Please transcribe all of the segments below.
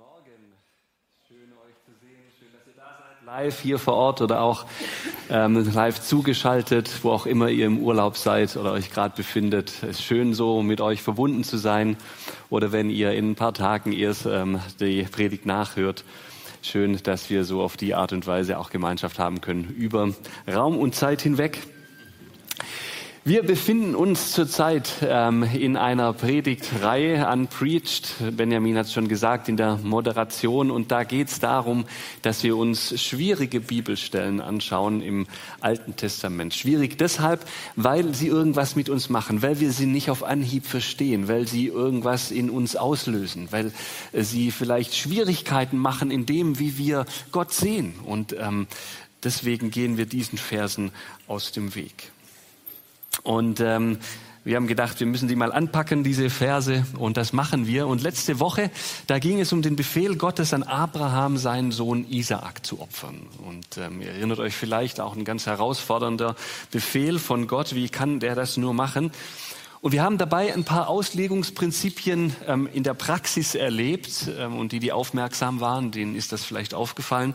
Morgen. Schön euch zu sehen, schön, dass ihr da seid. Live hier vor Ort oder auch ähm, live zugeschaltet, wo auch immer ihr im Urlaub seid oder euch gerade befindet. Es ist schön so, mit euch verbunden zu sein. Oder wenn ihr in ein paar Tagen erst ähm, die Predigt nachhört. Schön, dass wir so auf die Art und Weise auch Gemeinschaft haben können über Raum und Zeit hinweg. Wir befinden uns zurzeit ähm, in einer Predigtreihe Unpreached. Benjamin hat es schon gesagt in der Moderation. Und da geht es darum, dass wir uns schwierige Bibelstellen anschauen im Alten Testament. Schwierig deshalb, weil sie irgendwas mit uns machen, weil wir sie nicht auf Anhieb verstehen, weil sie irgendwas in uns auslösen, weil sie vielleicht Schwierigkeiten machen in dem, wie wir Gott sehen. Und ähm, deswegen gehen wir diesen Versen aus dem Weg. Und ähm, wir haben gedacht, wir müssen die mal anpacken, diese Verse, und das machen wir. Und letzte Woche, da ging es um den Befehl Gottes an Abraham, seinen Sohn Isaak zu opfern. Und ähm, ihr erinnert euch vielleicht auch ein ganz herausfordernder Befehl von Gott. Wie kann der das nur machen? Und wir haben dabei ein paar Auslegungsprinzipien ähm, in der Praxis erlebt ähm, und die, die aufmerksam waren, denen ist das vielleicht aufgefallen.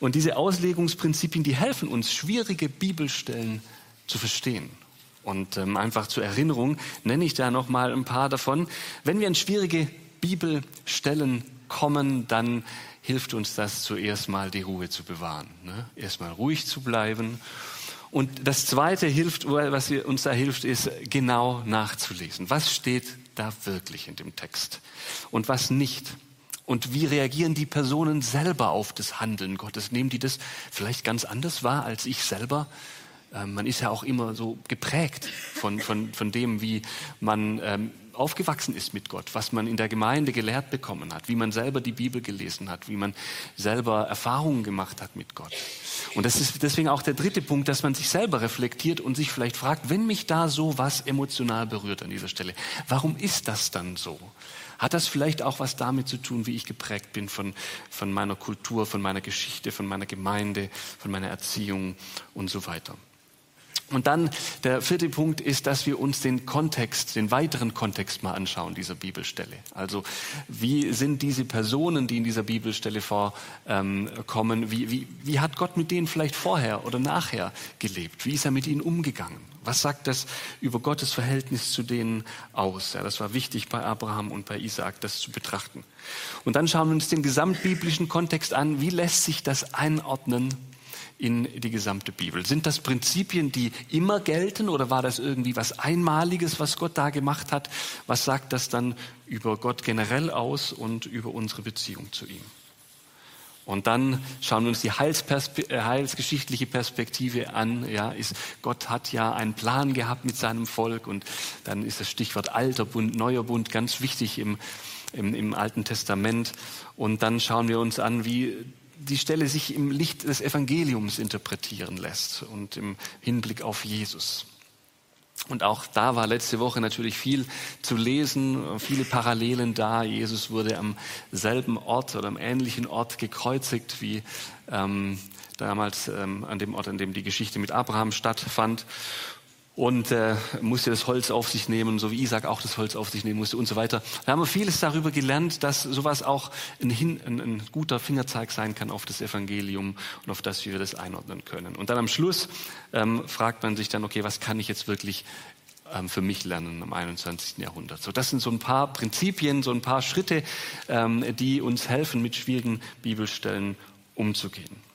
Und diese Auslegungsprinzipien, die helfen uns, schwierige Bibelstellen zu verstehen. Und ähm, einfach zur Erinnerung nenne ich da noch mal ein paar davon. Wenn wir in schwierige Bibelstellen kommen, dann hilft uns das zuerst mal die Ruhe zu bewahren. Ne? Erstmal ruhig zu bleiben. Und das Zweite hilft, was uns da hilft, ist genau nachzulesen. Was steht da wirklich in dem Text und was nicht? Und wie reagieren die Personen selber auf das Handeln Gottes? Nehmen die das vielleicht ganz anders wahr als ich selber? Ähm, man ist ja auch immer so geprägt von, von, von dem, wie man ähm, aufgewachsen ist mit Gott, was man in der Gemeinde gelehrt bekommen hat, wie man selber die Bibel gelesen hat, wie man selber Erfahrungen gemacht hat mit Gott. Und das ist deswegen auch der dritte Punkt, dass man sich selber reflektiert und sich vielleicht fragt, wenn mich da so was emotional berührt an dieser Stelle, warum ist das dann so? Hat das vielleicht auch was damit zu tun, wie ich geprägt bin von, von meiner Kultur, von meiner Geschichte, von meiner Gemeinde, von meiner Erziehung und so weiter? Und dann der vierte Punkt ist, dass wir uns den Kontext, den weiteren Kontext mal anschauen dieser Bibelstelle. Also wie sind diese Personen, die in dieser Bibelstelle vorkommen, wie, wie, wie hat Gott mit denen vielleicht vorher oder nachher gelebt? Wie ist er mit ihnen umgegangen? Was sagt das über Gottes Verhältnis zu denen aus? Ja, das war wichtig bei Abraham und bei Isaak, das zu betrachten. Und dann schauen wir uns den gesamtbiblischen Kontext an. Wie lässt sich das einordnen in die gesamte Bibel? Sind das Prinzipien, die immer gelten oder war das irgendwie was Einmaliges, was Gott da gemacht hat? Was sagt das dann über Gott generell aus und über unsere Beziehung zu ihm? Und dann schauen wir uns die Heilsperspe äh, heilsgeschichtliche Perspektive an. Ja, ist, Gott hat ja einen Plan gehabt mit seinem Volk und dann ist das Stichwort alter Bund, neuer Bund ganz wichtig im, im, im Alten Testament. Und dann schauen wir uns an, wie die Stelle sich im Licht des Evangeliums interpretieren lässt und im Hinblick auf Jesus. Und auch da war letzte Woche natürlich viel zu lesen, viele Parallelen da. Jesus wurde am selben Ort oder am ähnlichen Ort gekreuzigt wie ähm, damals ähm, an dem Ort, an dem die Geschichte mit Abraham stattfand und äh, musste das Holz auf sich nehmen, so wie Isaac auch das Holz auf sich nehmen musste und so weiter. Da haben wir vieles darüber gelernt, dass sowas auch ein, ein, ein guter Fingerzeig sein kann auf das Evangelium und auf das, wie wir das einordnen können. Und dann am Schluss ähm, fragt man sich dann, okay, was kann ich jetzt wirklich ähm, für mich lernen im 21. Jahrhundert? So, das sind so ein paar Prinzipien, so ein paar Schritte, ähm, die uns helfen, mit schwierigen Bibelstellen umzugehen.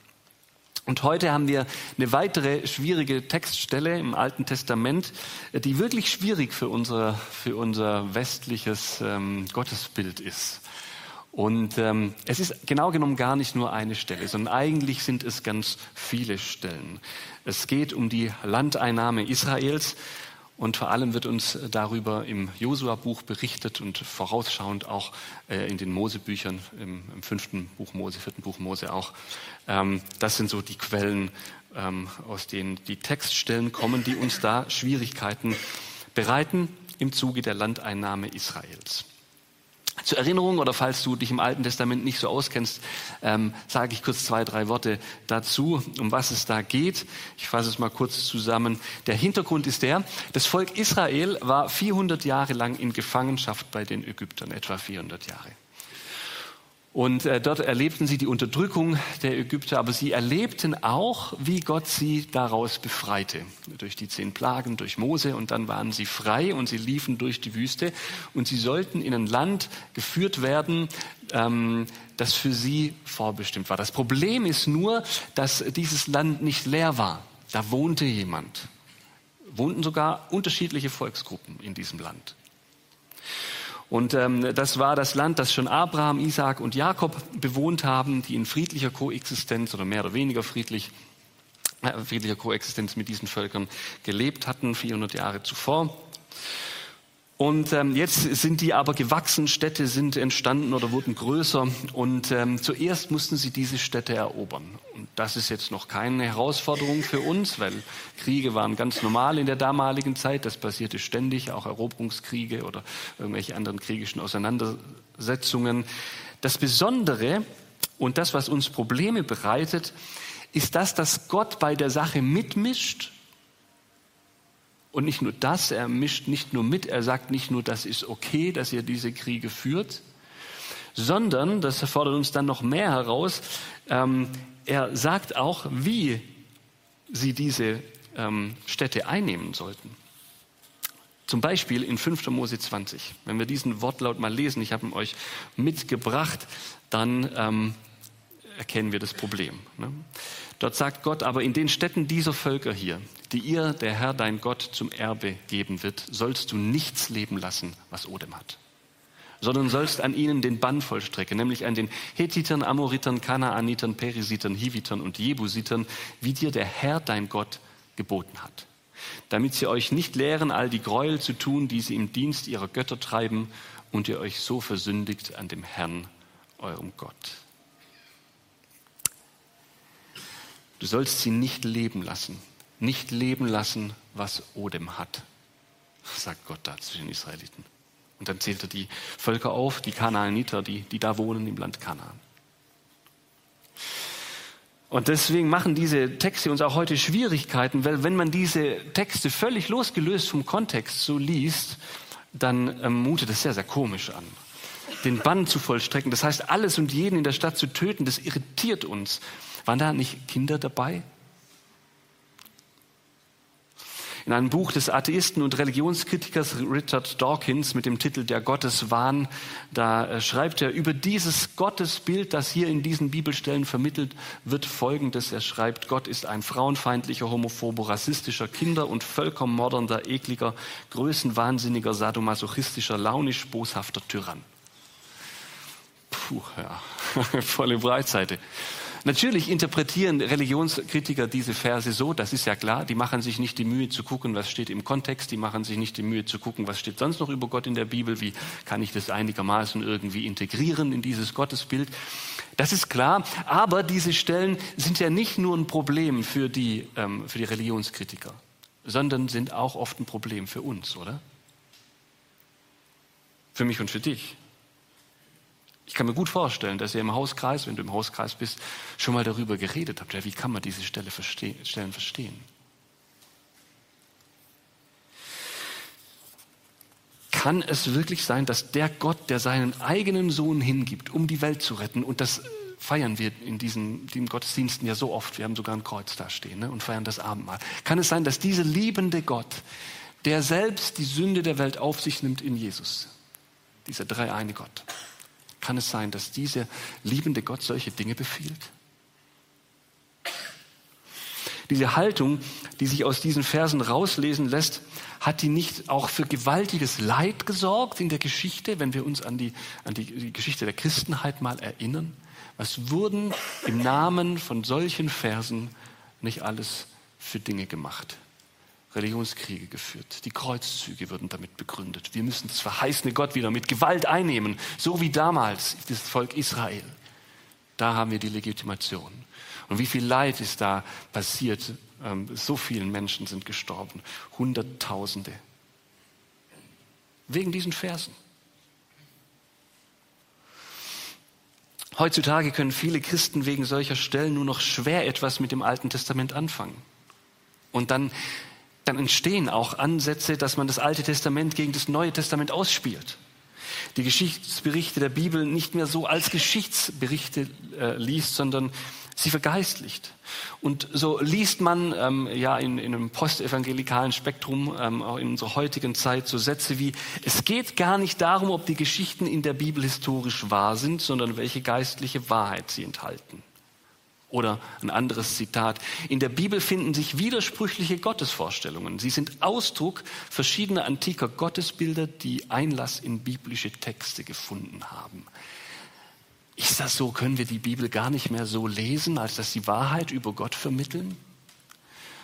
Und heute haben wir eine weitere schwierige Textstelle im Alten Testament, die wirklich schwierig für unser, für unser westliches ähm, Gottesbild ist. Und ähm, es ist genau genommen gar nicht nur eine Stelle, sondern eigentlich sind es ganz viele Stellen. Es geht um die Landeinnahme Israels und vor allem wird uns darüber im Josua-Buch berichtet und vorausschauend auch äh, in den Mosebüchern, im, im, fünften Buch Mose, vierten Buch Mose auch. Ähm, das sind so die Quellen, ähm, aus denen die Textstellen kommen, die uns da Schwierigkeiten bereiten im Zuge der Landeinnahme Israels. Zur Erinnerung oder falls du dich im Alten Testament nicht so auskennst, ähm, sage ich kurz zwei, drei Worte dazu, um was es da geht. Ich fasse es mal kurz zusammen. Der Hintergrund ist der, das Volk Israel war 400 Jahre lang in Gefangenschaft bei den Ägyptern, etwa 400 Jahre. Und äh, dort erlebten sie die Unterdrückung der Ägypter, aber sie erlebten auch, wie Gott sie daraus befreite. Durch die zehn Plagen, durch Mose und dann waren sie frei und sie liefen durch die Wüste und sie sollten in ein Land geführt werden, ähm, das für sie vorbestimmt war. Das Problem ist nur, dass dieses Land nicht leer war. Da wohnte jemand. Wohnten sogar unterschiedliche Volksgruppen in diesem Land. Und ähm, das war das Land, das schon Abraham, Isaac und Jakob bewohnt haben, die in friedlicher Koexistenz oder mehr oder weniger friedlich, äh, friedlicher Koexistenz mit diesen Völkern gelebt hatten, 400 Jahre zuvor. Und ähm, jetzt sind die aber gewachsen, Städte sind entstanden oder wurden größer. Und ähm, zuerst mussten sie diese Städte erobern. Und das ist jetzt noch keine Herausforderung für uns, weil Kriege waren ganz normal in der damaligen Zeit. Das passierte ständig, auch Eroberungskriege oder irgendwelche anderen kriegischen Auseinandersetzungen. Das Besondere und das, was uns Probleme bereitet, ist das, dass Gott bei der Sache mitmischt und nicht nur das, er mischt nicht nur mit, er sagt nicht nur, das ist okay, dass ihr diese Kriege führt, sondern, das fordert uns dann noch mehr heraus, ähm, er sagt auch, wie sie diese ähm, Städte einnehmen sollten. Zum Beispiel in 5. Mose 20. Wenn wir diesen Wortlaut mal lesen, ich habe ihn euch mitgebracht, dann ähm, erkennen wir das Problem. Ne? Dort sagt Gott, aber in den Städten dieser Völker hier, die ihr, der Herr, dein Gott, zum Erbe geben wird, sollst du nichts leben lassen, was Odem hat, sondern sollst an ihnen den Bann vollstrecken, nämlich an den Hethitern, Amoritern, Kanaanitern, Perisitern, Hivitern und Jebusitern, wie dir der Herr, dein Gott, geboten hat, damit sie euch nicht lehren, all die Gräuel zu tun, die sie im Dienst ihrer Götter treiben, und ihr euch so versündigt an dem Herrn, eurem Gott. Du sollst sie nicht leben lassen, nicht leben lassen, was Odem hat, sagt Gott da zu den Israeliten. Und dann zählt er die Völker auf, die Kanaaniter, die, die da wohnen im Land Kanaan. Und deswegen machen diese Texte uns auch heute Schwierigkeiten, weil wenn man diese Texte völlig losgelöst vom Kontext so liest, dann ähm, mutet es sehr, sehr komisch an. Den Bann zu vollstrecken, das heißt alles und jeden in der Stadt zu töten, das irritiert uns. Waren da nicht Kinder dabei? In einem Buch des Atheisten und Religionskritikers Richard Dawkins mit dem Titel Der Gotteswahn, da äh, schreibt er über dieses Gottesbild, das hier in diesen Bibelstellen vermittelt wird, Folgendes. Er schreibt, Gott ist ein frauenfeindlicher, homophober, rassistischer, Kinder- und völkermordernder, ekliger, größenwahnsinniger, sadomasochistischer, launisch, boshafter Tyrann. Puh, ja, volle Breitseite. Natürlich interpretieren Religionskritiker diese Verse so, das ist ja klar, die machen sich nicht die Mühe zu gucken, was steht im Kontext, die machen sich nicht die Mühe zu gucken, was steht sonst noch über Gott in der Bibel, wie kann ich das einigermaßen irgendwie integrieren in dieses Gottesbild. Das ist klar, aber diese Stellen sind ja nicht nur ein Problem für die, ähm, für die Religionskritiker, sondern sind auch oft ein Problem für uns, oder? Für mich und für dich. Ich kann mir gut vorstellen, dass ihr im Hauskreis, wenn du im Hauskreis bist, schon mal darüber geredet habt. Ja, wie kann man diese Stelle verstehen, Stellen verstehen? Kann es wirklich sein, dass der Gott, der seinen eigenen Sohn hingibt, um die Welt zu retten, und das feiern wir in diesen, diesen Gottesdiensten ja so oft, wir haben sogar ein Kreuz da stehen ne, und feiern das Abendmahl. Kann es sein, dass dieser liebende Gott, der selbst die Sünde der Welt auf sich nimmt in Jesus, dieser dreieine Gott, kann es sein, dass dieser liebende Gott solche Dinge befiehlt? Diese Haltung, die sich aus diesen Versen rauslesen lässt, hat die nicht auch für gewaltiges Leid gesorgt in der Geschichte, wenn wir uns an die, an die, Geschichte der Christenheit mal erinnern? Was wurden im Namen von solchen Versen nicht alles für Dinge gemacht? Religionskriege geführt. Die Kreuzzüge würden damit begründet. Wir müssen das verheißene Gott wieder mit Gewalt einnehmen, so wie damals das Volk Israel. Da haben wir die Legitimation. Und wie viel Leid ist da passiert? Ähm, so vielen Menschen sind gestorben. Hunderttausende. Wegen diesen Versen. Heutzutage können viele Christen wegen solcher Stellen nur noch schwer etwas mit dem Alten Testament anfangen. Und dann dann entstehen auch Ansätze, dass man das Alte Testament gegen das Neue Testament ausspielt. die Geschichtsberichte der Bibel nicht mehr so als Geschichtsberichte äh, liest, sondern sie vergeistlicht. Und so liest man ähm, ja in, in einem postevangelikalen Spektrum, ähm, auch in unserer heutigen Zeit, so Sätze wie, es geht gar nicht darum, ob die Geschichten in der Bibel historisch wahr sind, sondern welche geistliche Wahrheit sie enthalten. Oder ein anderes Zitat. In der Bibel finden sich widersprüchliche Gottesvorstellungen. Sie sind Ausdruck verschiedener antiker Gottesbilder, die Einlass in biblische Texte gefunden haben. Ist das so? Können wir die Bibel gar nicht mehr so lesen, als dass sie Wahrheit über Gott vermitteln?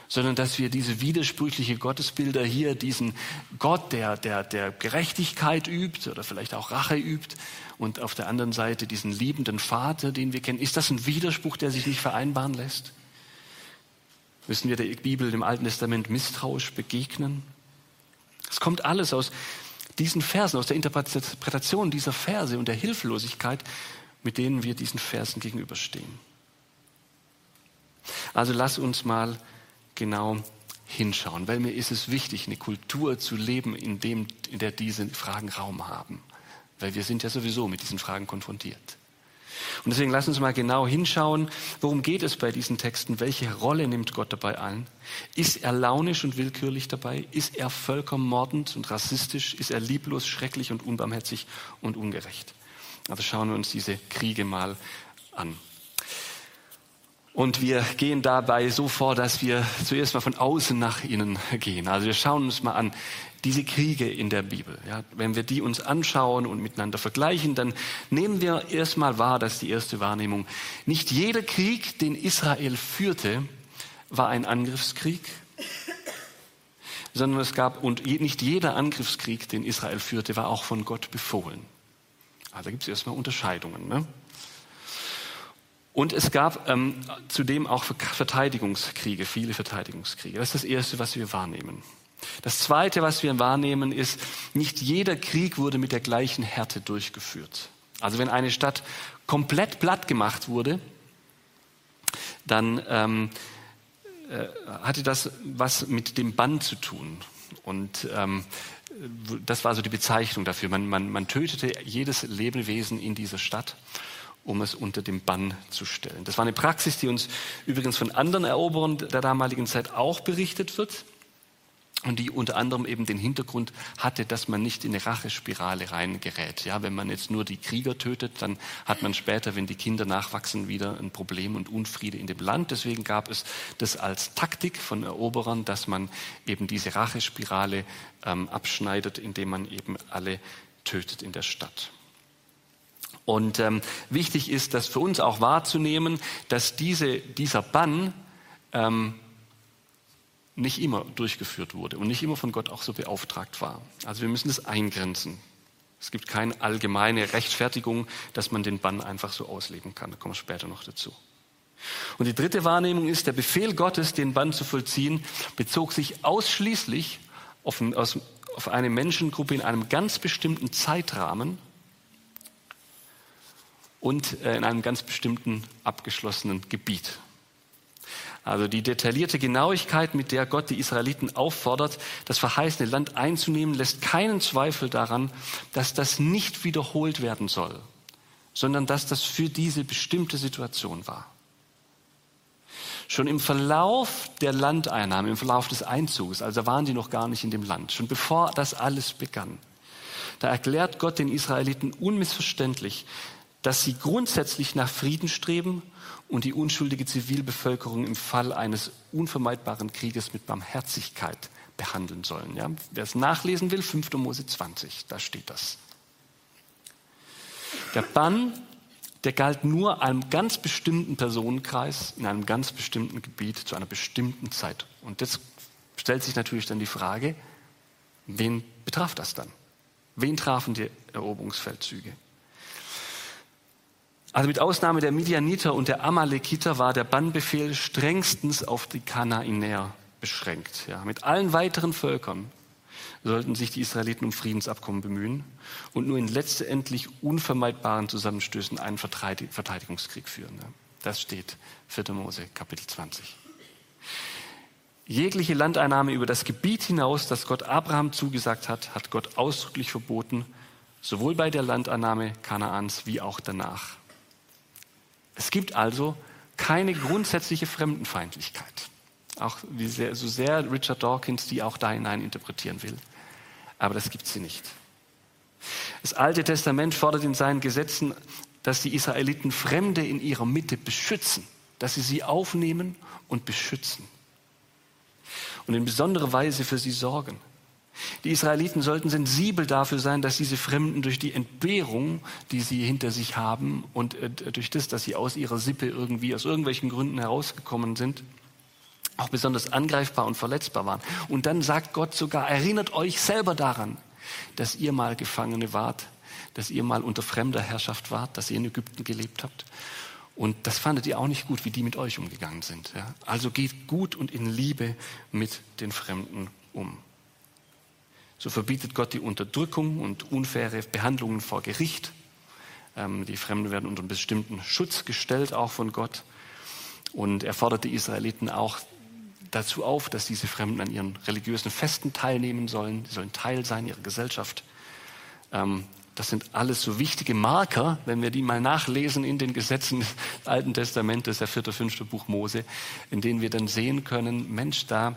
Sondern dass wir diese widersprüchliche Gottesbilder hier, diesen Gott, der, der, der Gerechtigkeit übt oder vielleicht auch Rache übt, und auf der anderen Seite diesen liebenden Vater, den wir kennen. Ist das ein Widerspruch, der sich nicht vereinbaren lässt? Müssen wir der Bibel im Alten Testament misstrauisch begegnen? Es kommt alles aus diesen Versen, aus der Interpretation dieser Verse und der Hilflosigkeit, mit denen wir diesen Versen gegenüberstehen. Also lass uns mal genau hinschauen, weil mir ist es wichtig, eine Kultur zu leben, in, dem, in der diese Fragen Raum haben weil wir sind ja sowieso mit diesen Fragen konfrontiert. Und deswegen lass uns mal genau hinschauen, worum geht es bei diesen Texten? Welche Rolle nimmt Gott dabei ein? Ist er launisch und willkürlich dabei? Ist er völkermordend und rassistisch? Ist er lieblos, schrecklich und unbarmherzig und ungerecht? Also schauen wir uns diese Kriege mal an. Und wir gehen dabei so vor, dass wir zuerst mal von außen nach innen gehen. Also wir schauen uns mal an, diese Kriege in der Bibel. Ja, wenn wir die uns anschauen und miteinander vergleichen, dann nehmen wir erstmal wahr, dass die erste Wahrnehmung, nicht jeder Krieg, den Israel führte, war ein Angriffskrieg, sondern es gab, und nicht jeder Angriffskrieg, den Israel führte, war auch von Gott befohlen. Also da gibt es erstmal Unterscheidungen. Ne? Und es gab ähm, zudem auch Verteidigungskriege, viele Verteidigungskriege. Das ist das Erste, was wir wahrnehmen. Das Zweite, was wir wahrnehmen, ist, nicht jeder Krieg wurde mit der gleichen Härte durchgeführt. Also wenn eine Stadt komplett platt gemacht wurde, dann ähm, äh, hatte das was mit dem Bann zu tun. Und ähm, das war so die Bezeichnung dafür. Man, man, man tötete jedes Lebewesen in dieser Stadt, um es unter dem Bann zu stellen. Das war eine Praxis, die uns übrigens von anderen Eroberern der damaligen Zeit auch berichtet wird und die unter anderem eben den Hintergrund hatte, dass man nicht in eine Rachespirale reingerät. Ja, wenn man jetzt nur die Krieger tötet, dann hat man später, wenn die Kinder nachwachsen, wieder ein Problem und Unfriede in dem Land. Deswegen gab es das als Taktik von Eroberern, dass man eben diese Rachespirale ähm, abschneidet, indem man eben alle tötet in der Stadt. Und ähm, wichtig ist, das für uns auch wahrzunehmen, dass diese, dieser Bann ähm, nicht immer durchgeführt wurde und nicht immer von Gott auch so beauftragt war. Also wir müssen das eingrenzen. Es gibt keine allgemeine Rechtfertigung, dass man den Bann einfach so ausleben kann. Da kommen wir später noch dazu. Und die dritte Wahrnehmung ist, der Befehl Gottes, den Bann zu vollziehen, bezog sich ausschließlich auf, auf eine Menschengruppe in einem ganz bestimmten Zeitrahmen und äh, in einem ganz bestimmten abgeschlossenen Gebiet. Also die detaillierte Genauigkeit, mit der Gott die Israeliten auffordert, das verheißene Land einzunehmen, lässt keinen Zweifel daran, dass das nicht wiederholt werden soll, sondern dass das für diese bestimmte Situation war. Schon im Verlauf der Landeinnahme, im Verlauf des Einzugs, also waren die noch gar nicht in dem Land, schon bevor das alles begann, da erklärt Gott den Israeliten unmissverständlich, dass sie grundsätzlich nach Frieden streben und die unschuldige Zivilbevölkerung im Fall eines unvermeidbaren Krieges mit Barmherzigkeit behandeln sollen. Ja? Wer es nachlesen will, 5. Mose 20, da steht das. Der Bann, der galt nur einem ganz bestimmten Personenkreis in einem ganz bestimmten Gebiet zu einer bestimmten Zeit. Und jetzt stellt sich natürlich dann die Frage, wen betraf das dann? Wen trafen die Eroberungsfeldzüge? Also mit Ausnahme der Midianiter und der Amalekiter war der Bannbefehl strengstens auf die Kanaanäer beschränkt. Ja, mit allen weiteren Völkern sollten sich die Israeliten um Friedensabkommen bemühen und nur in letztendlich unvermeidbaren Zusammenstößen einen Verteidigungskrieg führen. Das steht 4. Mose Kapitel 20. Jegliche Landeinnahme über das Gebiet hinaus, das Gott Abraham zugesagt hat, hat Gott ausdrücklich verboten sowohl bei der Landannahme Kanaans wie auch danach. Es gibt also keine grundsätzliche Fremdenfeindlichkeit, auch sehr, so sehr Richard Dawkins die auch da hinein interpretieren will. Aber das gibt sie nicht. Das Alte Testament fordert in seinen Gesetzen, dass die Israeliten Fremde in ihrer Mitte beschützen, dass sie sie aufnehmen und beschützen und in besonderer Weise für sie sorgen. Die Israeliten sollten sensibel dafür sein, dass diese Fremden durch die Entbehrung, die sie hinter sich haben und äh, durch das, dass sie aus ihrer Sippe irgendwie aus irgendwelchen Gründen herausgekommen sind, auch besonders angreifbar und verletzbar waren. Und dann sagt Gott sogar, erinnert euch selber daran, dass ihr mal Gefangene wart, dass ihr mal unter fremder Herrschaft wart, dass ihr in Ägypten gelebt habt. Und das fandet ihr auch nicht gut, wie die mit euch umgegangen sind. Ja? Also geht gut und in Liebe mit den Fremden um. So verbietet Gott die Unterdrückung und unfaire Behandlungen vor Gericht. Ähm, die Fremden werden unter einen bestimmten Schutz gestellt, auch von Gott. Und er fordert die Israeliten auch dazu auf, dass diese Fremden an ihren religiösen Festen teilnehmen sollen. Sie sollen Teil sein ihrer Gesellschaft. Ähm, das sind alles so wichtige Marker, wenn wir die mal nachlesen in den Gesetzen des Alten Testamentes, der vierte, fünfte Buch Mose, in denen wir dann sehen können, Mensch, da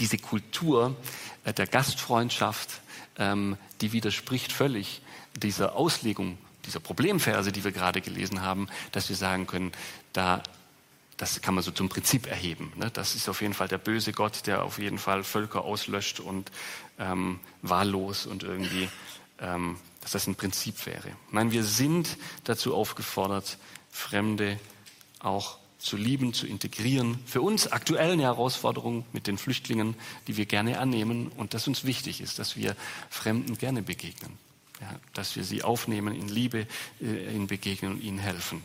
diese Kultur äh, der Gastfreundschaft, ähm, die widerspricht völlig dieser Auslegung, dieser Problemverse, die wir gerade gelesen haben, dass wir sagen können, da das kann man so zum Prinzip erheben. Ne? Das ist auf jeden Fall der böse Gott, der auf jeden Fall Völker auslöscht und ähm, wahllos und irgendwie, ähm, dass das ein Prinzip wäre. Nein, wir sind dazu aufgefordert, Fremde auch zu lieben, zu integrieren. Für uns aktuell eine Herausforderung mit den Flüchtlingen, die wir gerne annehmen und dass uns wichtig ist, dass wir Fremden gerne begegnen. Ja, dass wir sie aufnehmen, in Liebe äh, ihnen begegnen und ihnen helfen.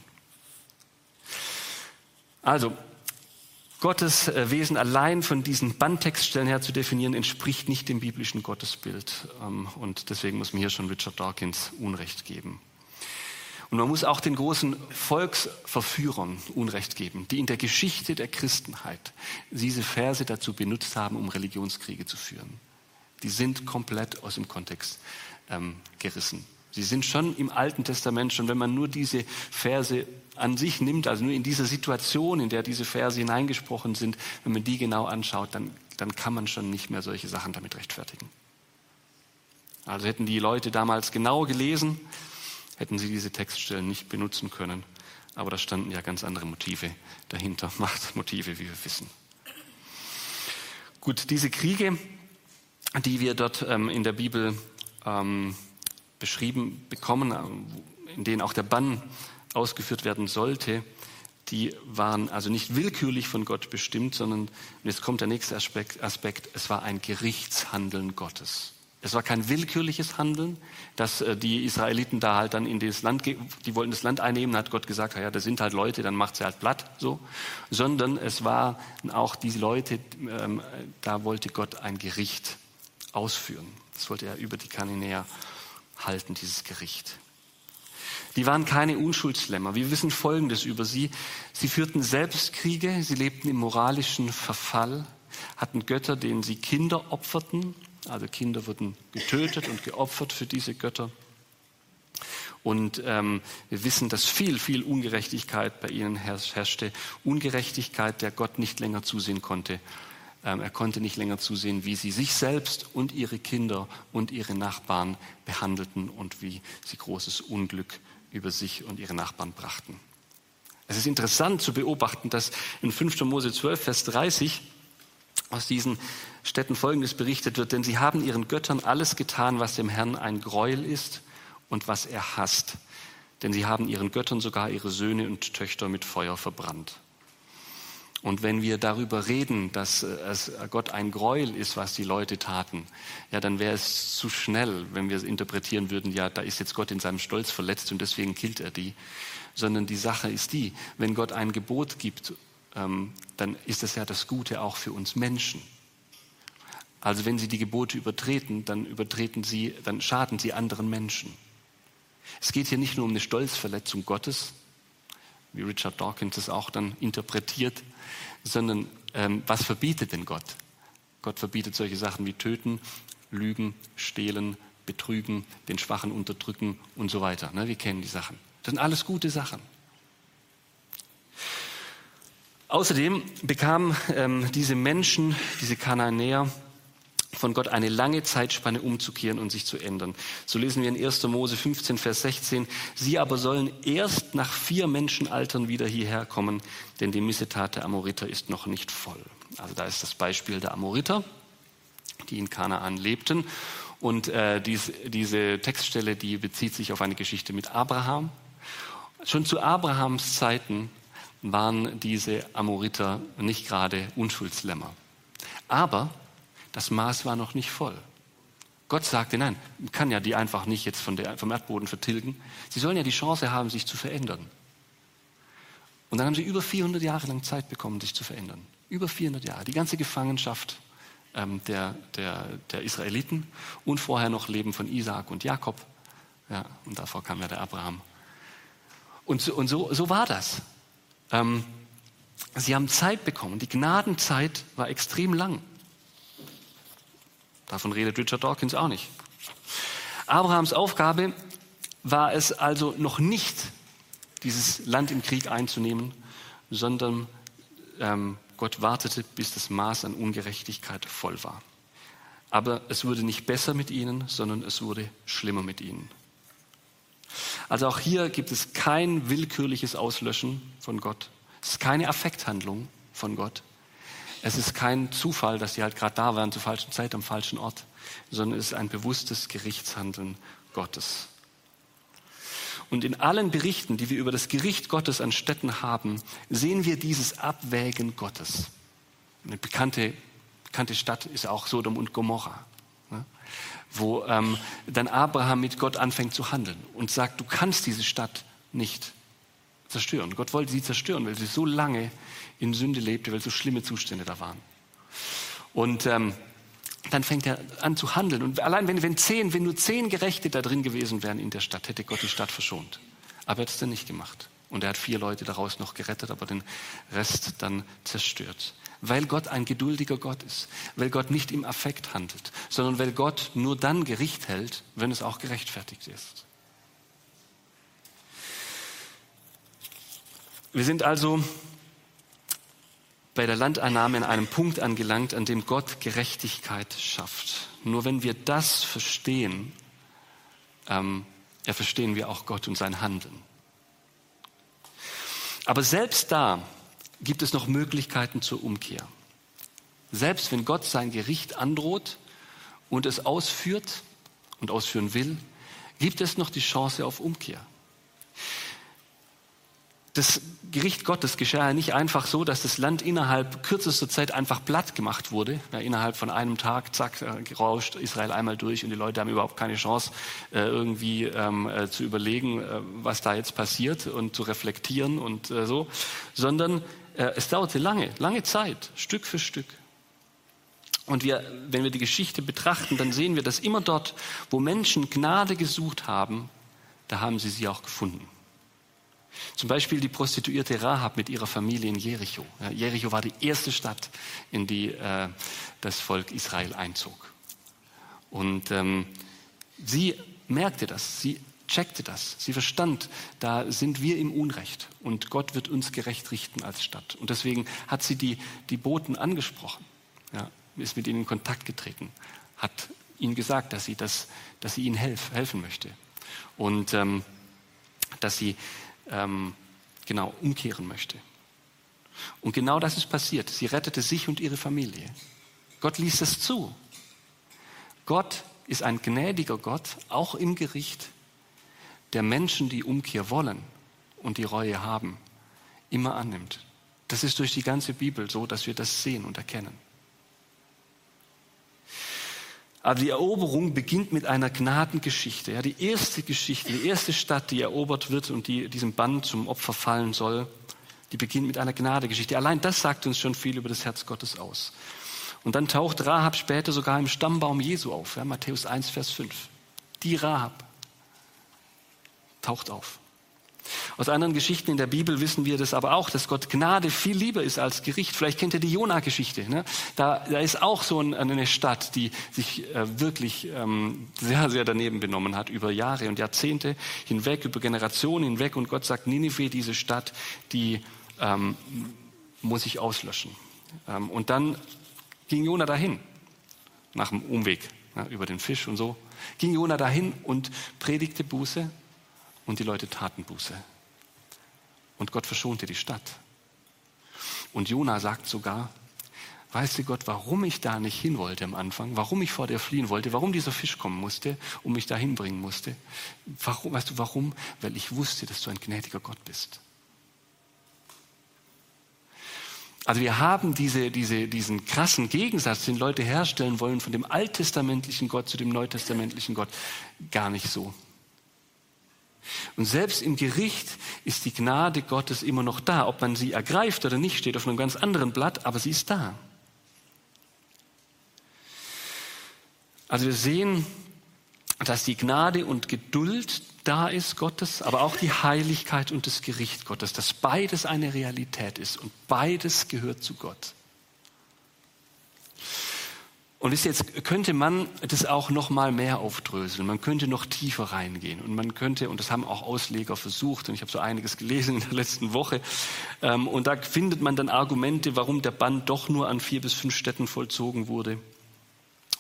Also, Gottes äh, Wesen allein von diesen Bandtextstellen her zu definieren, entspricht nicht dem biblischen Gottesbild. Ähm, und deswegen muss mir hier schon Richard Dawkins Unrecht geben. Und man muss auch den großen Volksverführern Unrecht geben, die in der Geschichte der Christenheit diese Verse dazu benutzt haben, um Religionskriege zu führen. Die sind komplett aus dem Kontext ähm, gerissen. Sie sind schon im Alten Testament, schon wenn man nur diese Verse an sich nimmt, also nur in dieser Situation, in der diese Verse hineingesprochen sind, wenn man die genau anschaut, dann, dann kann man schon nicht mehr solche Sachen damit rechtfertigen. Also hätten die Leute damals genau gelesen, hätten sie diese Textstellen nicht benutzen können. Aber da standen ja ganz andere Motive dahinter, Machtmotive, wie wir wissen. Gut, diese Kriege, die wir dort ähm, in der Bibel ähm, beschrieben bekommen, äh, in denen auch der Bann ausgeführt werden sollte, die waren also nicht willkürlich von Gott bestimmt, sondern, und jetzt kommt der nächste Aspekt, Aspekt es war ein Gerichtshandeln Gottes. Es war kein willkürliches Handeln, dass äh, die Israeliten da halt dann in das Land, die wollten das Land einnehmen, hat Gott gesagt, ja, das sind halt Leute, dann macht sie halt platt, so. Sondern es waren auch diese Leute, ähm, da wollte Gott ein Gericht ausführen. Das wollte er über die Kananäer halten, dieses Gericht. Die waren keine Unschuldslämmer. Wir wissen Folgendes über sie. Sie führten selbst Kriege, sie lebten im moralischen Verfall, hatten Götter, denen sie Kinder opferten, also Kinder wurden getötet und geopfert für diese Götter. Und ähm, wir wissen, dass viel, viel Ungerechtigkeit bei ihnen herrschte. Ungerechtigkeit, der Gott nicht länger zusehen konnte. Ähm, er konnte nicht länger zusehen, wie sie sich selbst und ihre Kinder und ihre Nachbarn behandelten und wie sie großes Unglück über sich und ihre Nachbarn brachten. Es ist interessant zu beobachten, dass in 5. Mose 12, Vers 30 aus diesen Städten Folgendes berichtet wird, denn sie haben ihren Göttern alles getan, was dem Herrn ein Gräuel ist und was er hasst. Denn sie haben ihren Göttern sogar ihre Söhne und Töchter mit Feuer verbrannt. Und wenn wir darüber reden, dass es Gott ein Gräuel ist, was die Leute taten, ja, dann wäre es zu schnell, wenn wir interpretieren würden, ja, da ist jetzt Gott in seinem Stolz verletzt und deswegen killt er die. Sondern die Sache ist die, wenn Gott ein Gebot gibt ähm, dann ist das ja das Gute auch für uns Menschen. Also wenn sie die Gebote übertreten, dann übertreten sie, dann schaden sie anderen Menschen. Es geht hier nicht nur um eine Stolzverletzung Gottes, wie Richard Dawkins es auch dann interpretiert, sondern ähm, was verbietet denn Gott? Gott verbietet solche Sachen wie töten, lügen, stehlen, betrügen, den Schwachen unterdrücken und so weiter. Ne? Wir kennen die Sachen. Das sind alles gute Sachen. Außerdem bekamen ähm, diese Menschen, diese Kananäer, von Gott eine lange Zeitspanne umzukehren und sich zu ändern. So lesen wir in 1. Mose 15, Vers 16. Sie aber sollen erst nach vier Menschenaltern wieder hierher kommen, denn die Missetat der Amoriter ist noch nicht voll. Also da ist das Beispiel der Amoriter, die in Kanaan lebten. Und äh, dies, diese Textstelle, die bezieht sich auf eine Geschichte mit Abraham. Schon zu Abrahams Zeiten waren diese Amoriter nicht gerade Unschuldslämmer. Aber das Maß war noch nicht voll. Gott sagte, nein, kann ja die einfach nicht jetzt vom Erdboden vertilgen. Sie sollen ja die Chance haben, sich zu verändern. Und dann haben sie über 400 Jahre lang Zeit bekommen, sich zu verändern. Über 400 Jahre. Die ganze Gefangenschaft ähm, der, der, der Israeliten und vorher noch Leben von Isaak und Jakob. Ja, und davor kam ja der Abraham. Und so, und so, so war das. Ähm, sie haben Zeit bekommen. Die Gnadenzeit war extrem lang. Davon redet Richard Dawkins auch nicht. Abrahams Aufgabe war es also noch nicht, dieses Land im Krieg einzunehmen, sondern ähm, Gott wartete, bis das Maß an Ungerechtigkeit voll war. Aber es wurde nicht besser mit ihnen, sondern es wurde schlimmer mit ihnen. Also auch hier gibt es kein willkürliches Auslöschen von Gott. Es ist keine Affekthandlung von Gott, es ist kein Zufall, dass sie halt gerade da waren zur falschen Zeit am falschen Ort, sondern es ist ein bewusstes Gerichtshandeln Gottes. Und in allen Berichten, die wir über das Gericht Gottes an Städten haben, sehen wir dieses Abwägen Gottes. Eine bekannte, bekannte Stadt ist auch Sodom und Gomorra, ne? wo ähm, dann Abraham mit Gott anfängt zu handeln und sagt, du kannst diese Stadt nicht zerstören. Gott wollte sie zerstören, weil sie so lange in Sünde lebte, weil so schlimme Zustände da waren. Und ähm, dann fängt er an zu handeln. Und allein wenn, wenn, zehn, wenn nur zehn Gerechte da drin gewesen wären in der Stadt, hätte Gott die Stadt verschont. Aber er hat es dann nicht gemacht. Und er hat vier Leute daraus noch gerettet, aber den Rest dann zerstört. Weil Gott ein geduldiger Gott ist. Weil Gott nicht im Affekt handelt, sondern weil Gott nur dann Gericht hält, wenn es auch gerechtfertigt ist. Wir sind also bei der Landannahme an einem Punkt angelangt, an dem Gott Gerechtigkeit schafft. Nur wenn wir das verstehen, ähm, ja, verstehen wir auch Gott und sein Handeln. Aber selbst da gibt es noch Möglichkeiten zur Umkehr. Selbst wenn Gott sein Gericht androht und es ausführt und ausführen will, gibt es noch die Chance auf Umkehr das Gericht Gottes geschah ja nicht einfach so, dass das Land innerhalb kürzester Zeit einfach platt gemacht wurde. Ja, innerhalb von einem Tag, zack, äh, rauscht Israel einmal durch und die Leute haben überhaupt keine Chance, äh, irgendwie ähm, äh, zu überlegen, äh, was da jetzt passiert und zu reflektieren und äh, so, sondern äh, es dauerte lange, lange Zeit, Stück für Stück. Und wir, wenn wir die Geschichte betrachten, dann sehen wir, dass immer dort, wo Menschen Gnade gesucht haben, da haben sie sie auch gefunden. Zum Beispiel die Prostituierte Rahab mit ihrer Familie in Jericho. Jericho war die erste Stadt, in die äh, das Volk Israel einzog. Und ähm, sie merkte das, sie checkte das, sie verstand, da sind wir im Unrecht und Gott wird uns gerecht richten als Stadt. Und deswegen hat sie die, die Boten angesprochen, ja, ist mit ihnen in Kontakt getreten, hat ihnen gesagt, dass sie, das, dass sie ihnen helf, helfen möchte und ähm, dass sie ähm, genau umkehren möchte. Und genau das ist passiert. Sie rettete sich und ihre Familie. Gott ließ es zu. Gott ist ein gnädiger Gott, auch im Gericht, der Menschen, die Umkehr wollen und die Reue haben, immer annimmt. Das ist durch die ganze Bibel so, dass wir das sehen und erkennen. Aber die Eroberung beginnt mit einer Gnadengeschichte. Ja, die erste Geschichte, die erste Stadt, die erobert wird und die diesem Band zum Opfer fallen soll, die beginnt mit einer Gnadegeschichte. Allein das sagt uns schon viel über das Herz Gottes aus. Und dann taucht Rahab später sogar im Stammbaum Jesu auf. Ja, Matthäus 1, Vers 5. Die Rahab taucht auf. Aus anderen Geschichten in der Bibel wissen wir das aber auch, dass Gott Gnade viel lieber ist als Gericht. Vielleicht kennt ihr die Jona-Geschichte. Ne? Da, da ist auch so ein, eine Stadt, die sich äh, wirklich ähm, sehr, sehr daneben benommen hat über Jahre und Jahrzehnte hinweg, über Generationen hinweg. Und Gott sagt, Ninive, diese Stadt, die ähm, muss ich auslöschen. Ähm, und dann ging Jona dahin, nach dem Umweg ja, über den Fisch und so, ging Jona dahin und predigte Buße und die Leute taten Buße. Und Gott verschonte die Stadt. Und Jona sagt sogar, weißt du Gott, warum ich da nicht hin wollte am Anfang, warum ich vor dir fliehen wollte, warum dieser Fisch kommen musste und mich da hinbringen musste? Warum, weißt du warum? Weil ich wusste, dass du ein gnädiger Gott bist. Also wir haben diese, diese, diesen krassen Gegensatz, den Leute herstellen wollen von dem alttestamentlichen Gott zu dem neutestamentlichen Gott, gar nicht so. Und selbst im Gericht ist die Gnade Gottes immer noch da. Ob man sie ergreift oder nicht, steht auf einem ganz anderen Blatt, aber sie ist da. Also wir sehen, dass die Gnade und Geduld da ist Gottes, aber auch die Heiligkeit und das Gericht Gottes, dass beides eine Realität ist und beides gehört zu Gott. Und jetzt könnte man das auch noch mal mehr aufdröseln. Man könnte noch tiefer reingehen und man könnte und das haben auch Ausleger versucht und ich habe so einiges gelesen in der letzten Woche ähm, und da findet man dann Argumente, warum der Bann doch nur an vier bis fünf Städten vollzogen wurde.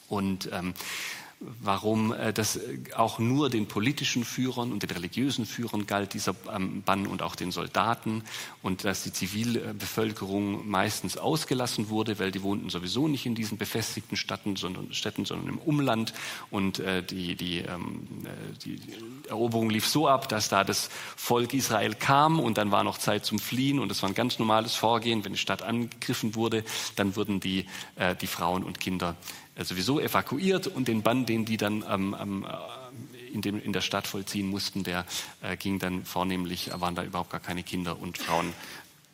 Und ähm, warum äh, das äh, auch nur den politischen Führern und den religiösen Führern galt, dieser ähm, Bann und auch den Soldaten und dass die Zivilbevölkerung meistens ausgelassen wurde, weil die wohnten sowieso nicht in diesen befestigten Städten, sondern, Städten, sondern im Umland und äh, die, die, ähm, die Eroberung lief so ab, dass da das Volk Israel kam und dann war noch Zeit zum Fliehen und das war ein ganz normales Vorgehen. Wenn die Stadt angegriffen wurde, dann wurden die, die Frauen und Kinder äh, sowieso evakuiert und den Bann, den die dann ähm, ähm, in, dem, in, der Stadt vollziehen mussten, der äh, ging dann vornehmlich, waren da überhaupt gar keine Kinder und Frauen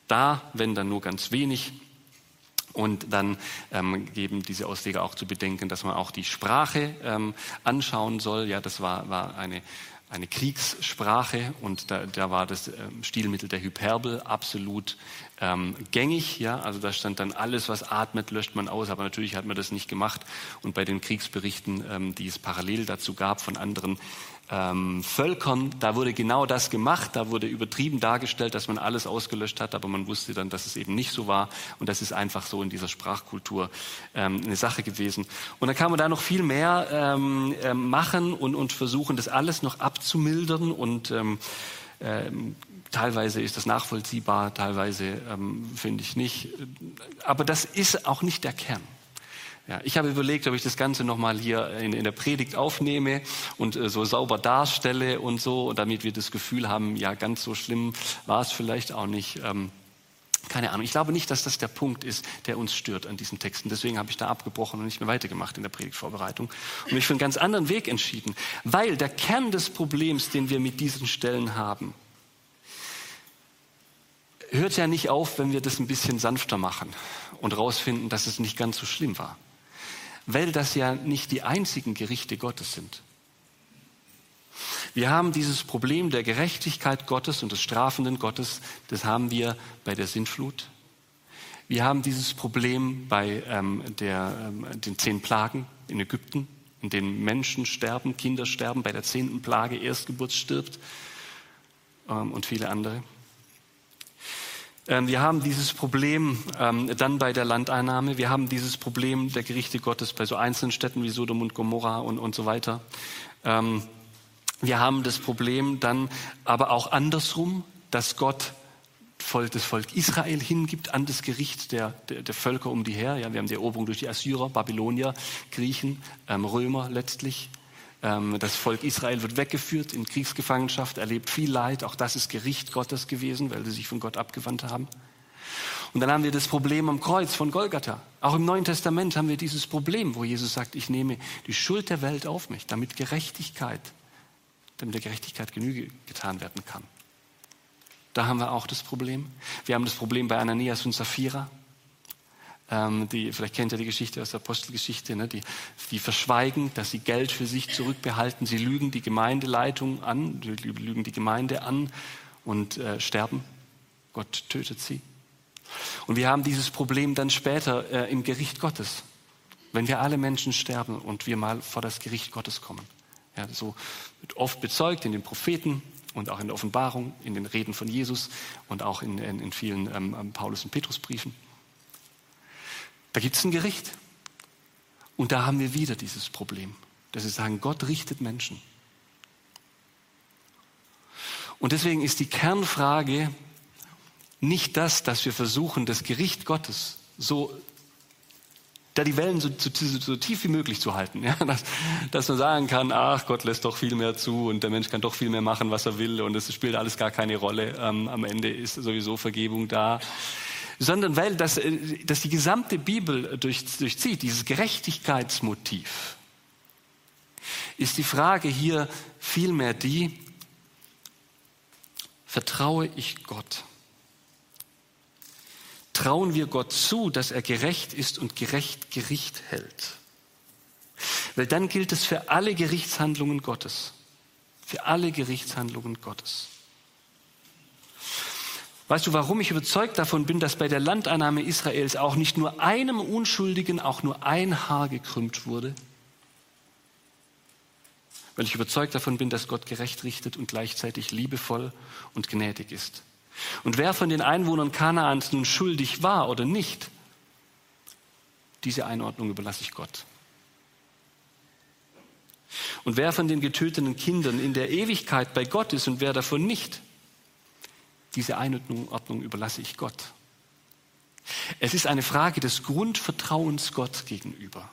da, wenn dann nur ganz wenig. Und dann ähm, geben diese Ausleger auch zu bedenken, dass man auch die Sprache ähm, anschauen soll. Ja, das war, war eine eine Kriegssprache und da, da war das ähm, Stilmittel der Hyperbel absolut ähm, gängig. Ja? Also da stand dann alles, was atmet, löscht man aus, aber natürlich hat man das nicht gemacht. Und bei den Kriegsberichten, ähm, die es parallel dazu gab von anderen ähm, Völkern, da wurde genau das gemacht, da wurde übertrieben dargestellt, dass man alles ausgelöscht hat, aber man wusste dann, dass es eben nicht so war und das ist einfach so in dieser Sprachkultur ähm, eine Sache gewesen. Und dann kann man da noch viel mehr ähm, äh, machen und, und versuchen, das alles noch abzumildern und ähm, ähm, teilweise ist das nachvollziehbar, teilweise ähm, finde ich nicht. Aber das ist auch nicht der Kern. Ja, ich habe überlegt, ob ich das Ganze nochmal hier in, in, der Predigt aufnehme und äh, so sauber darstelle und so, damit wir das Gefühl haben, ja, ganz so schlimm war es vielleicht auch nicht. Ähm, keine Ahnung. Ich glaube nicht, dass das der Punkt ist, der uns stört an diesen Texten. Deswegen habe ich da abgebrochen und nicht mehr weitergemacht in der Predigtvorbereitung und mich für einen ganz anderen Weg entschieden. Weil der Kern des Problems, den wir mit diesen Stellen haben, hört ja nicht auf, wenn wir das ein bisschen sanfter machen und rausfinden, dass es nicht ganz so schlimm war weil das ja nicht die einzigen Gerichte Gottes sind. Wir haben dieses Problem der Gerechtigkeit Gottes und des strafenden Gottes, das haben wir bei der Sintflut. Wir haben dieses Problem bei ähm, der, ähm, den zehn Plagen in Ägypten, in denen Menschen sterben, Kinder sterben, bei der zehnten Plage Erstgeburt stirbt ähm, und viele andere. Ähm, wir haben dieses Problem ähm, dann bei der Landeinnahme. Wir haben dieses Problem der Gerichte Gottes bei so einzelnen Städten wie Sodom und Gomorra und, und so weiter. Ähm, wir haben das Problem dann aber auch andersrum, dass Gott das Volk Israel hingibt an das Gericht der, der, der, Völker um die her. Ja, wir haben die Eroberung durch die Assyrer, Babylonier, Griechen, ähm, Römer letztlich. Ähm, das Volk Israel wird weggeführt in Kriegsgefangenschaft, erlebt viel Leid. Auch das ist Gericht Gottes gewesen, weil sie sich von Gott abgewandt haben. Und dann haben wir das Problem am Kreuz von Golgatha. Auch im Neuen Testament haben wir dieses Problem, wo Jesus sagt, ich nehme die Schuld der Welt auf mich, damit Gerechtigkeit, damit der Gerechtigkeit Genüge getan werden kann. Da haben wir auch das Problem. Wir haben das Problem bei Ananias und Sapphira. Ähm, die, vielleicht kennt ihr die Geschichte aus der Apostelgeschichte, ne? die, die verschweigen, dass sie Geld für sich zurückbehalten. Sie lügen die Gemeindeleitung an, lügen die Gemeinde an und äh, sterben. Gott tötet sie. Und wir haben dieses Problem dann später äh, im Gericht Gottes, wenn wir alle Menschen sterben und wir mal vor das Gericht Gottes kommen. Ja, so wird oft bezeugt in den Propheten und auch in der Offenbarung, in den Reden von Jesus und auch in, in, in vielen ähm, Paulus- und Petrusbriefen. Da gibt es ein Gericht. Und da haben wir wieder dieses Problem, dass wir sagen, Gott richtet Menschen. Und deswegen ist die Kernfrage nicht das, dass wir versuchen, das Gericht Gottes so, da die Wellen so, so, so tief wie möglich zu halten. Ja? Dass, dass, man sagen kann, ach, Gott lässt doch viel mehr zu und der Mensch kann doch viel mehr machen, was er will und es spielt alles gar keine Rolle. Ähm, am Ende ist sowieso Vergebung da sondern weil das, äh, das die gesamte Bibel durch, durchzieht, dieses Gerechtigkeitsmotiv, ist die Frage hier vielmehr die, vertraue ich Gott? Trauen wir Gott zu, dass er gerecht ist und gerecht Gericht hält? Weil dann gilt es für alle Gerichtshandlungen Gottes. Für alle Gerichtshandlungen Gottes. Weißt du, warum ich überzeugt davon bin, dass bei der Landeinnahme Israels auch nicht nur einem Unschuldigen auch nur ein Haar gekrümmt wurde? Weil ich überzeugt davon bin, dass Gott gerecht richtet und gleichzeitig liebevoll und gnädig ist. Und wer von den Einwohnern Kanaans nun schuldig war oder nicht, diese Einordnung überlasse ich Gott. Und wer von den getöteten Kindern in der Ewigkeit bei Gott ist und wer davon nicht, diese Einordnung überlasse ich Gott. Es ist eine Frage des Grundvertrauens Gott gegenüber.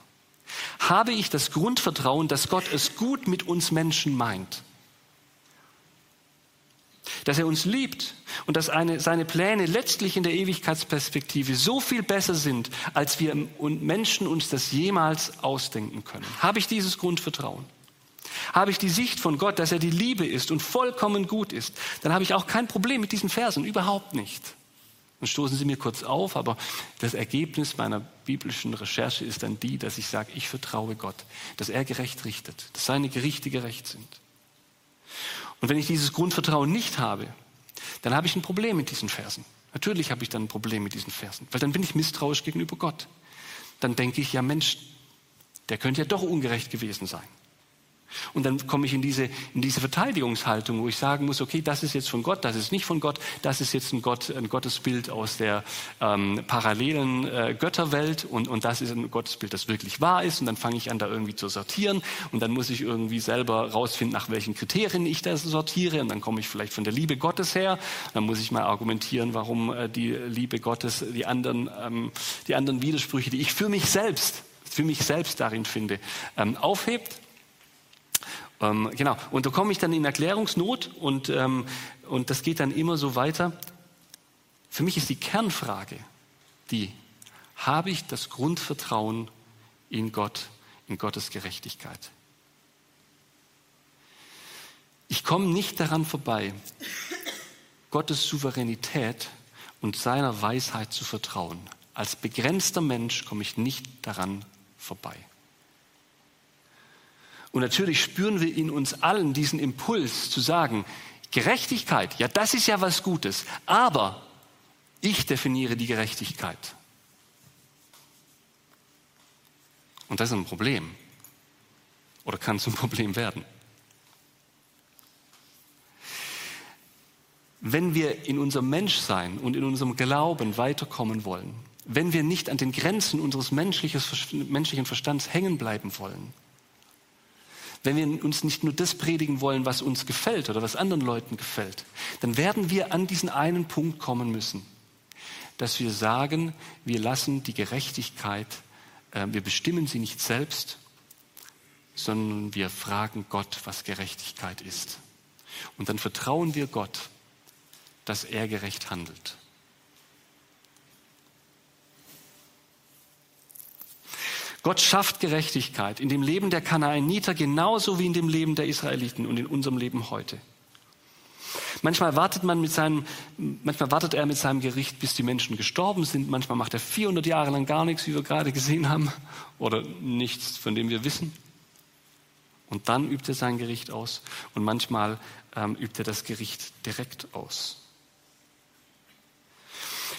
Habe ich das Grundvertrauen, dass Gott es gut mit uns Menschen meint? Dass er uns liebt und dass eine, seine Pläne letztlich in der Ewigkeitsperspektive so viel besser sind, als wir Menschen uns das jemals ausdenken können. Habe ich dieses Grundvertrauen? Habe ich die Sicht von Gott, dass er die Liebe ist und vollkommen gut ist, dann habe ich auch kein Problem mit diesen Versen, überhaupt nicht. Dann stoßen sie mir kurz auf, aber das Ergebnis meiner biblischen Recherche ist dann die, dass ich sage, ich vertraue Gott, dass er gerecht richtet, dass seine Gerichte gerecht sind. Und wenn ich dieses Grundvertrauen nicht habe, dann habe ich ein Problem mit diesen Versen. Natürlich habe ich dann ein Problem mit diesen Versen, weil dann bin ich misstrauisch gegenüber Gott. Dann denke ich, ja Mensch, der könnte ja doch ungerecht gewesen sein. Und dann komme ich in diese, in diese Verteidigungshaltung, wo ich sagen muss, okay, das ist jetzt von Gott, das ist nicht von Gott, das ist jetzt ein, Gott, ein Gottesbild aus der ähm, parallelen äh, Götterwelt und, und das ist ein Gottesbild, das wirklich wahr ist. Und dann fange ich an, da irgendwie zu sortieren und dann muss ich irgendwie selber rausfinden, nach welchen Kriterien ich das sortiere. Und dann komme ich vielleicht von der Liebe Gottes her. Dann muss ich mal argumentieren, warum äh, die Liebe Gottes die anderen, ähm, die anderen Widersprüche, die ich für mich selbst, für mich selbst darin finde, ähm, aufhebt ähm, genau. Und da komme ich dann in Erklärungsnot und, ähm, und das geht dann immer so weiter. Für mich ist die Kernfrage die, habe ich das Grundvertrauen in Gott, in Gottes Gerechtigkeit? Ich komme nicht daran vorbei, Gottes Souveränität und seiner Weisheit zu vertrauen. Als begrenzter Mensch komme ich nicht daran vorbei. Und natürlich spüren wir in uns allen diesen Impuls zu sagen, Gerechtigkeit, ja, das ist ja was Gutes, aber ich definiere die Gerechtigkeit. Und das ist ein Problem. Oder kann zum Problem werden. Wenn wir in unserem Menschsein und in unserem Glauben weiterkommen wollen, wenn wir nicht an den Grenzen unseres menschlichen Verstands hängen bleiben wollen, wenn wir uns nicht nur das predigen wollen, was uns gefällt oder was anderen Leuten gefällt, dann werden wir an diesen einen Punkt kommen müssen, dass wir sagen, wir lassen die Gerechtigkeit, äh, wir bestimmen sie nicht selbst, sondern wir fragen Gott, was Gerechtigkeit ist. Und dann vertrauen wir Gott, dass er gerecht handelt. Gott schafft Gerechtigkeit in dem Leben der Kanaaniter genauso wie in dem Leben der Israeliten und in unserem Leben heute. Manchmal wartet man mit seinem, manchmal wartet er mit seinem Gericht, bis die Menschen gestorben sind. Manchmal macht er 400 Jahre lang gar nichts, wie wir gerade gesehen haben, oder nichts, von dem wir wissen. Und dann übt er sein Gericht aus und manchmal ähm, übt er das Gericht direkt aus.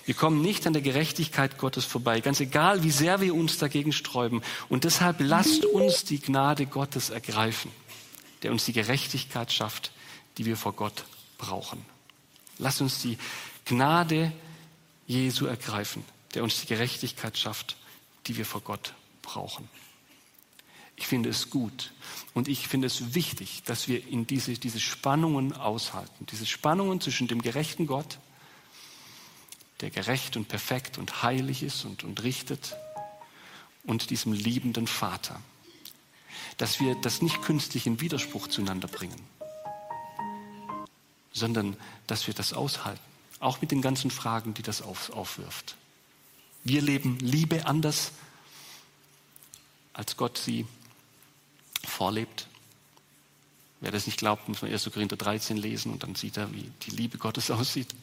Wir kommen nicht an der Gerechtigkeit Gottes vorbei, ganz egal, wie sehr wir uns dagegen sträuben. Und deshalb lasst uns die Gnade Gottes ergreifen, der uns die Gerechtigkeit schafft, die wir vor Gott brauchen. Lasst uns die Gnade Jesu ergreifen, der uns die Gerechtigkeit schafft, die wir vor Gott brauchen. Ich finde es gut und ich finde es wichtig, dass wir in diese, diese Spannungen aushalten, diese Spannungen zwischen dem gerechten Gott, der gerecht und perfekt und heilig ist und, und richtet, und diesem liebenden Vater. Dass wir das nicht künstlich in Widerspruch zueinander bringen, sondern dass wir das aushalten, auch mit den ganzen Fragen, die das auf, aufwirft. Wir leben Liebe anders, als Gott sie vorlebt. Wer das nicht glaubt, muss man 1. Korinther 13 lesen und dann sieht er, wie die Liebe Gottes aussieht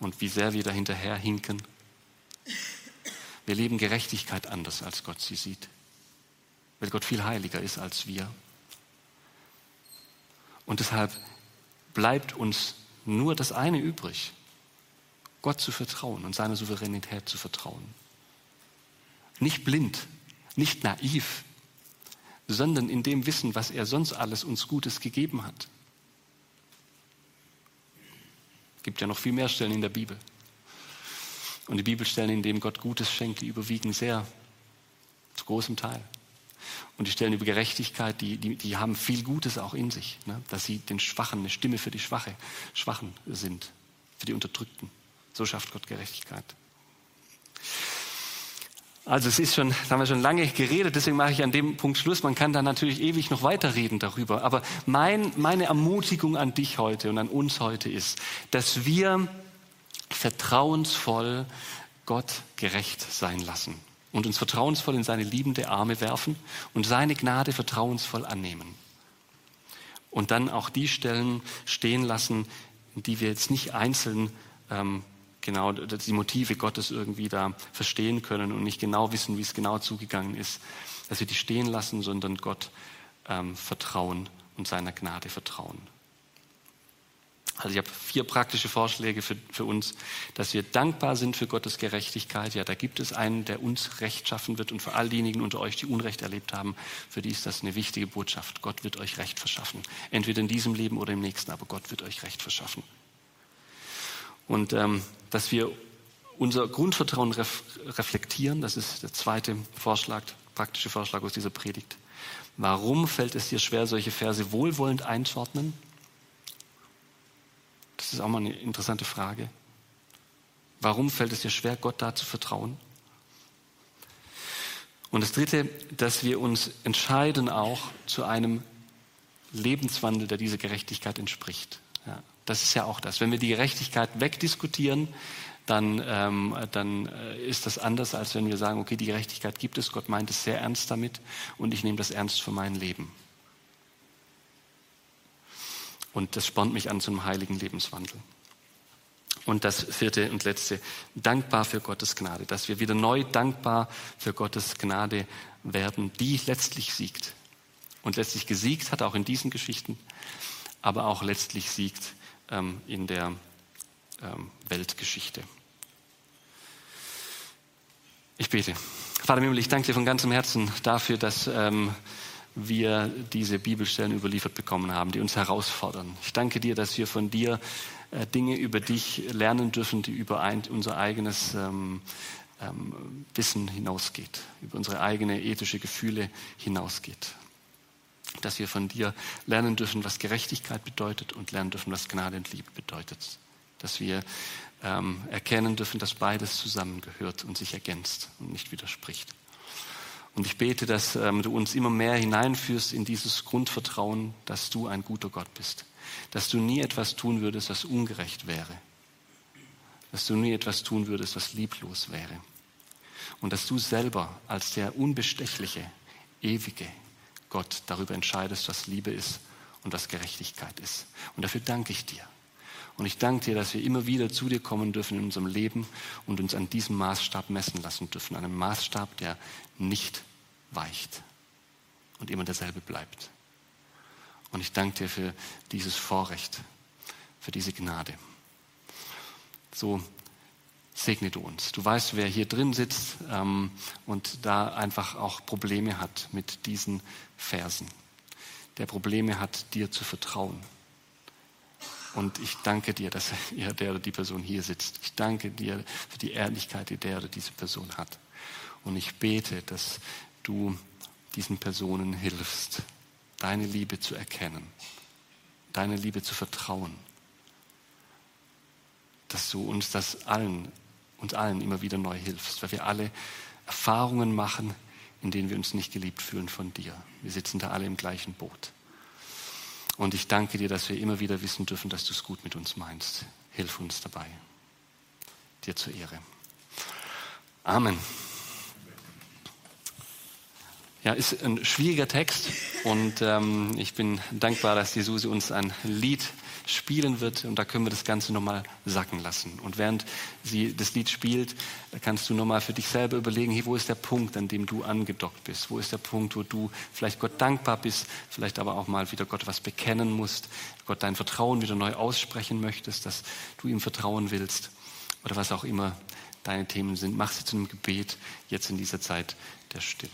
und wie sehr wir da hinterher hinken. Wir leben Gerechtigkeit anders, als Gott sie sieht, weil Gott viel heiliger ist als wir. Und deshalb bleibt uns nur das eine übrig, Gott zu vertrauen und seiner Souveränität zu vertrauen. Nicht blind, nicht naiv, sondern in dem Wissen, was er sonst alles uns Gutes gegeben hat. Es gibt ja noch viel mehr Stellen in der Bibel. Und die Bibelstellen, in denen Gott Gutes schenkt, die überwiegen sehr zu großem Teil. Und die Stellen über Gerechtigkeit, die, die, die haben viel Gutes auch in sich, ne? dass sie den Schwachen eine Stimme für die Schwache, Schwachen sind, für die Unterdrückten. So schafft Gott Gerechtigkeit. Also es ist schon, da haben wir schon lange geredet, deswegen mache ich an dem Punkt Schluss. Man kann da natürlich ewig noch weiterreden darüber. Aber mein, meine Ermutigung an dich heute und an uns heute ist, dass wir vertrauensvoll Gott gerecht sein lassen und uns vertrauensvoll in seine liebende Arme werfen und seine Gnade vertrauensvoll annehmen. Und dann auch die Stellen stehen lassen, die wir jetzt nicht einzeln ähm, genau die Motive Gottes irgendwie da verstehen können und nicht genau wissen, wie es genau zugegangen ist, dass wir die stehen lassen, sondern Gott ähm, vertrauen und seiner Gnade vertrauen. Also ich habe vier praktische Vorschläge für, für uns, dass wir dankbar sind für Gottes Gerechtigkeit. Ja, da gibt es einen, der uns Recht schaffen wird und für all diejenigen unter euch, die Unrecht erlebt haben, für die ist das eine wichtige Botschaft. Gott wird euch Recht verschaffen. Entweder in diesem Leben oder im nächsten, aber Gott wird euch Recht verschaffen. Und ähm, dass wir unser Grundvertrauen ref reflektieren, das ist der zweite Vorschlag, praktische Vorschlag aus dieser Predigt. Warum fällt es dir schwer, solche Verse wohlwollend einzuordnen? Das ist auch mal eine interessante Frage. Warum fällt es dir schwer, Gott da zu vertrauen? Und das Dritte, dass wir uns entscheiden auch zu einem Lebenswandel, der dieser Gerechtigkeit entspricht. Ja. Das ist ja auch das. Wenn wir die Gerechtigkeit wegdiskutieren, dann, ähm, dann äh, ist das anders, als wenn wir sagen, okay, die Gerechtigkeit gibt es, Gott meint es sehr ernst damit und ich nehme das ernst für mein Leben. Und das spornt mich an zum heiligen Lebenswandel. Und das vierte und letzte, dankbar für Gottes Gnade, dass wir wieder neu dankbar für Gottes Gnade werden, die letztlich siegt. Und letztlich gesiegt hat, auch in diesen Geschichten, aber auch letztlich siegt ähm, in der ähm, Weltgeschichte. Ich bete. Vater Himmel, ich danke dir von ganzem Herzen dafür, dass ähm, wir diese Bibelstellen überliefert bekommen haben, die uns herausfordern. Ich danke dir, dass wir von dir äh, Dinge über dich lernen dürfen, die über ein, unser eigenes ähm, ähm, Wissen hinausgeht, über unsere eigene ethische Gefühle hinausgeht dass wir von dir lernen dürfen, was Gerechtigkeit bedeutet und lernen dürfen, was Gnade und Liebe bedeutet. Dass wir ähm, erkennen dürfen, dass beides zusammengehört und sich ergänzt und nicht widerspricht. Und ich bete, dass ähm, du uns immer mehr hineinführst in dieses Grundvertrauen, dass du ein guter Gott bist. Dass du nie etwas tun würdest, was ungerecht wäre. Dass du nie etwas tun würdest, was lieblos wäre. Und dass du selber als der unbestechliche, ewige, Gott darüber entscheidest, was Liebe ist und was Gerechtigkeit ist. Und dafür danke ich dir. Und ich danke dir, dass wir immer wieder zu dir kommen dürfen in unserem Leben und uns an diesem Maßstab messen lassen dürfen. Einem Maßstab, der nicht weicht und immer derselbe bleibt. Und ich danke dir für dieses Vorrecht, für diese Gnade. So segne du uns. Du weißt, wer hier drin sitzt ähm, und da einfach auch Probleme hat mit diesen Versen. Der Probleme hat, dir zu vertrauen. Und ich danke dir, dass er, der oder die Person hier sitzt. Ich danke dir für die Ehrlichkeit, die der oder diese Person hat. Und ich bete, dass du diesen Personen hilfst, deine Liebe zu erkennen, deine Liebe zu vertrauen, dass du uns das allen, uns allen immer wieder neu hilfst, weil wir alle Erfahrungen machen, in denen wir uns nicht geliebt fühlen von dir. Wir sitzen da alle im gleichen Boot. Und ich danke dir, dass wir immer wieder wissen dürfen, dass du es gut mit uns meinst. Hilf uns dabei. Dir zur Ehre. Amen. Ja, ist ein schwieriger Text und ähm, ich bin dankbar, dass die Susi uns ein Lied spielen wird und da können wir das Ganze nochmal sacken lassen. Und während sie das Lied spielt, kannst du nochmal für dich selber überlegen, hey, wo ist der Punkt, an dem du angedockt bist? Wo ist der Punkt, wo du vielleicht Gott dankbar bist, vielleicht aber auch mal wieder Gott was bekennen musst, Gott dein Vertrauen wieder neu aussprechen möchtest, dass du ihm vertrauen willst oder was auch immer deine Themen sind. Mach sie zu einem Gebet jetzt in dieser Zeit der Stille.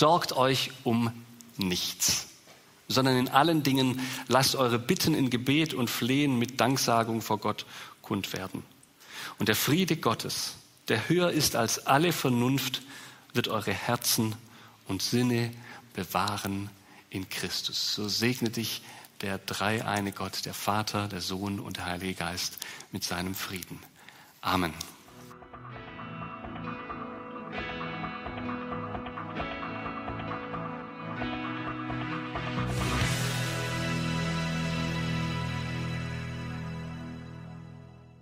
Sorgt euch um nichts, sondern in allen Dingen lasst eure Bitten in Gebet und Flehen mit Danksagung vor Gott kund werden. Und der Friede Gottes, der höher ist als alle Vernunft, wird eure Herzen und Sinne bewahren in Christus. So segne dich der dreieine Gott, der Vater, der Sohn und der Heilige Geist mit seinem Frieden. Amen.